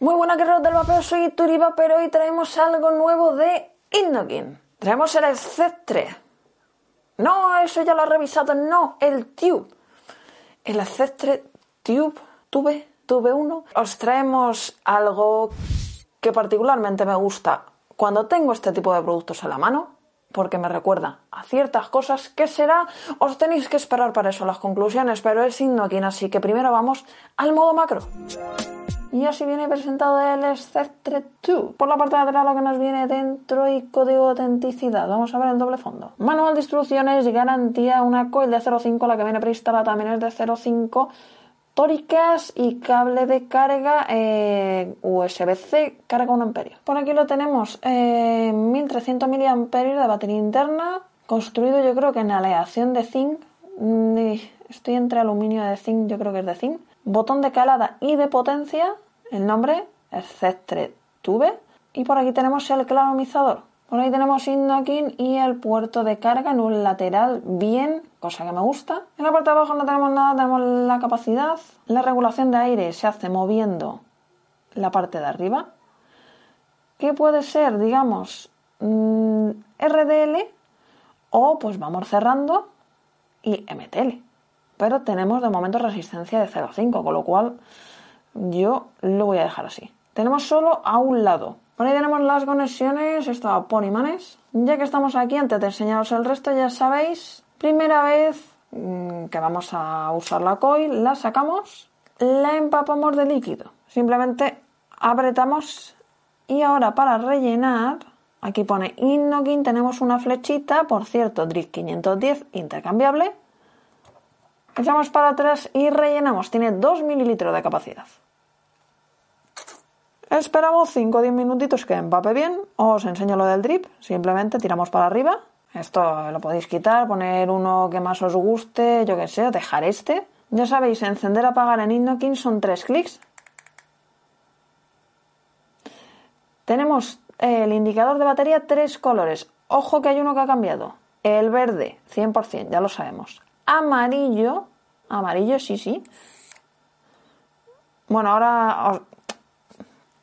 Muy buenas guerreros del vapeo, soy Turiba, pero hoy traemos algo nuevo de Innokin. Traemos el Sceptre. No, eso ya lo he revisado, no, el Tube. El Sceptre Tube, Tube, Tube 1. Os traemos algo que particularmente me gusta cuando tengo este tipo de productos en la mano, porque me recuerda a ciertas cosas que será, os tenéis que esperar para eso las conclusiones, pero es Innokin, así que primero vamos al modo macro. Y así viene presentado el Sceptre 2. Por la parte de atrás lo que nos viene dentro y código de autenticidad. Vamos a ver el doble fondo. Manual de instrucciones y garantía. Una coil de 0.5, la que viene preinstalada también es de 0.5. Tóricas y cable de carga eh, USB-C, carga 1 amperio. Por aquí lo tenemos, eh, 1300 mAh de batería interna, construido yo creo que en aleación de zinc. Mm, Estoy entre aluminio de zinc, yo creo que es de zinc botón de calada y de potencia, el nombre es Cestre Tube. Y por aquí tenemos el claromizador. Por ahí tenemos Innokin y el puerto de carga en un lateral bien, cosa que me gusta. En la parte de abajo no tenemos nada, tenemos la capacidad. La regulación de aire se hace moviendo la parte de arriba. Que puede ser, digamos, mm, RDL o pues vamos cerrando y MTL pero tenemos de momento resistencia de 0,5, con lo cual yo lo voy a dejar así. Tenemos solo a un lado. Por ahí tenemos las conexiones, esto a Ponymanes. Ya que estamos aquí, antes de enseñaros el resto, ya sabéis, primera vez mm, que vamos a usar la coil, la sacamos, la empapamos de líquido. Simplemente apretamos y ahora para rellenar, aquí pone Innokin, tenemos una flechita, por cierto, Drip 510 intercambiable Echamos para atrás y rellenamos. Tiene 2 mililitros de capacidad. Esperamos 5 o 10 minutitos que empape bien. Os enseño lo del drip. Simplemente tiramos para arriba. Esto lo podéis quitar, poner uno que más os guste, yo que sé, dejar este. Ya sabéis, encender, apagar en Innokin son 3 clics. Tenemos el indicador de batería tres colores. Ojo que hay uno que ha cambiado. El verde, 100%, ya lo sabemos amarillo. Amarillo, sí, sí. Bueno, ahora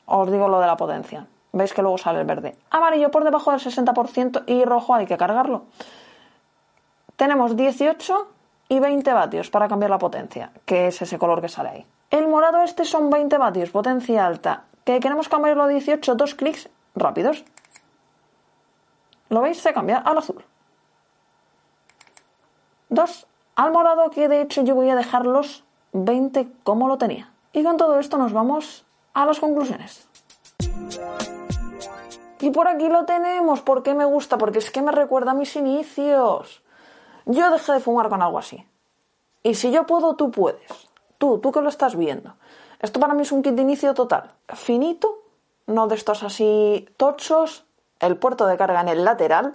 os, digo lo de la potencia. Veis que luego sale el verde. Amarillo por debajo del 60% y rojo hay que cargarlo. Tenemos 18 y 20 vatios para cambiar la potencia, que es ese color que sale ahí. El morado este son 20 vatios, potencia alta. Que queremos cambiarlo a 18, dos clics rápidos. ¿Lo veis? Se cambia al azul. Dos al morado que de hecho yo voy a dejar los 20 como lo tenía. Y con todo esto nos vamos a las conclusiones. Y por aquí lo tenemos. ¿Por qué me gusta? Porque es que me recuerda a mis inicios. Yo dejé de fumar con algo así. Y si yo puedo, tú puedes. Tú, tú que lo estás viendo. Esto para mí es un kit de inicio total. Finito, no de estos así tochos. El puerto de carga en el lateral,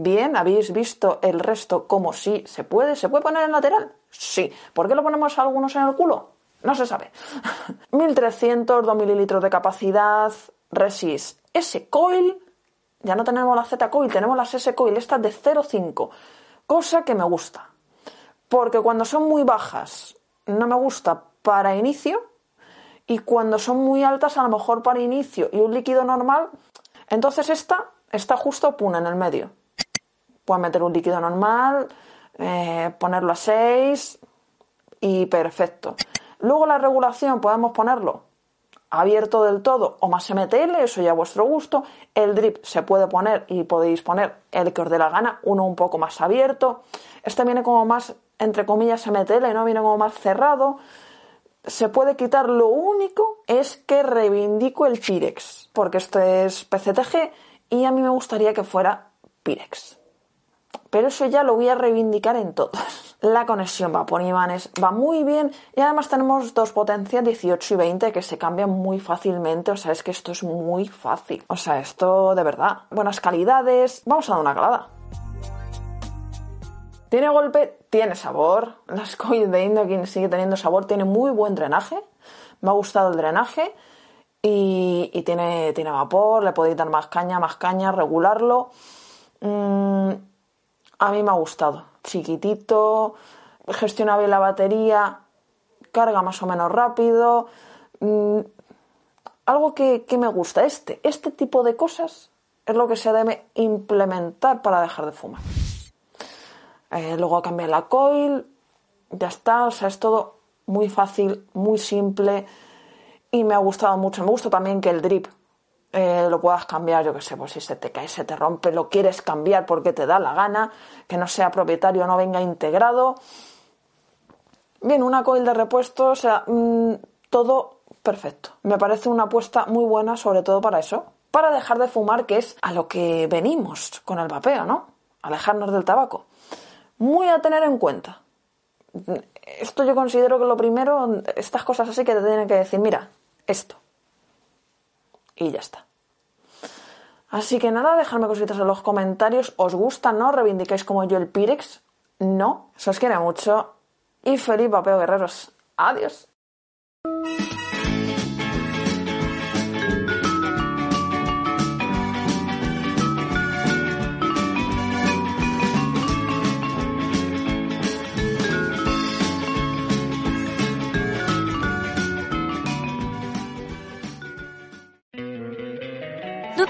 Bien, ¿habéis visto el resto como si se puede? ¿Se puede poner en lateral? Sí. ¿Por qué lo ponemos algunos en el culo? No se sabe. 1300, 2 mililitros de capacidad, resist. S coil, ya no tenemos la Z coil, tenemos las S coil, esta de 0,5. Cosa que me gusta. Porque cuando son muy bajas, no me gusta para inicio. Y cuando son muy altas, a lo mejor para inicio y un líquido normal. Entonces esta está justo puna en el medio. Puedes meter un líquido normal, eh, ponerlo a 6 y perfecto. Luego la regulación podemos ponerlo abierto del todo o más MTL, eso ya a vuestro gusto. El drip se puede poner y podéis poner el que os dé la gana, uno un poco más abierto. Este viene como más, entre comillas, MTL, ¿no? Viene como más cerrado. se puede quitar. Lo único es que reivindico el Pirex, porque esto es PCTG y a mí me gustaría que fuera Pirex. Pero eso ya lo voy a reivindicar en todos. La conexión va por imanes, va muy bien y además tenemos dos potencias 18 y 20 que se cambian muy fácilmente. O sea, es que esto es muy fácil. O sea, esto de verdad. Buenas calidades. Vamos a dar una calada. Tiene golpe, tiene sabor. Las coils de Indokin sigue teniendo sabor, tiene muy buen drenaje. Me ha gustado el drenaje y, tiene, tiene vapor, le podéis dar más caña, más caña, regularlo. Mm, a mí me ha gustado. Chiquitito, gestiona bien la batería, carga más o menos rápido. Mm, algo que, que me gusta, este, este tipo de cosas es lo que se debe implementar para dejar de fumar. Eh, luego cambiar la coil, ya está, o sea, es todo muy fácil, muy simple y me ha gustado mucho. Me gusta también que el drip eh, lo puedas cambiar, yo que sé, pues si se te cae, se te rompe, lo quieres cambiar porque te da la gana, que no sea propietario, no venga integrado. Bien, una coil de repuesto, o sea, mm, todo perfecto. Me parece una apuesta muy buena, sobre todo para eso, para dejar de fumar, que es a lo que venimos con el vapeo, ¿no? Alejarnos del tabaco muy a tener en cuenta. Esto yo considero que lo primero, estas cosas así que te tienen que decir, mira, esto. Y ya está. Así que nada, dejadme cositas en los comentarios. ¿Os gusta, no? ¿Reivindicáis como yo el Pirex? No. Se os quiere mucho. Y feliz papeo, guerreros. Adiós.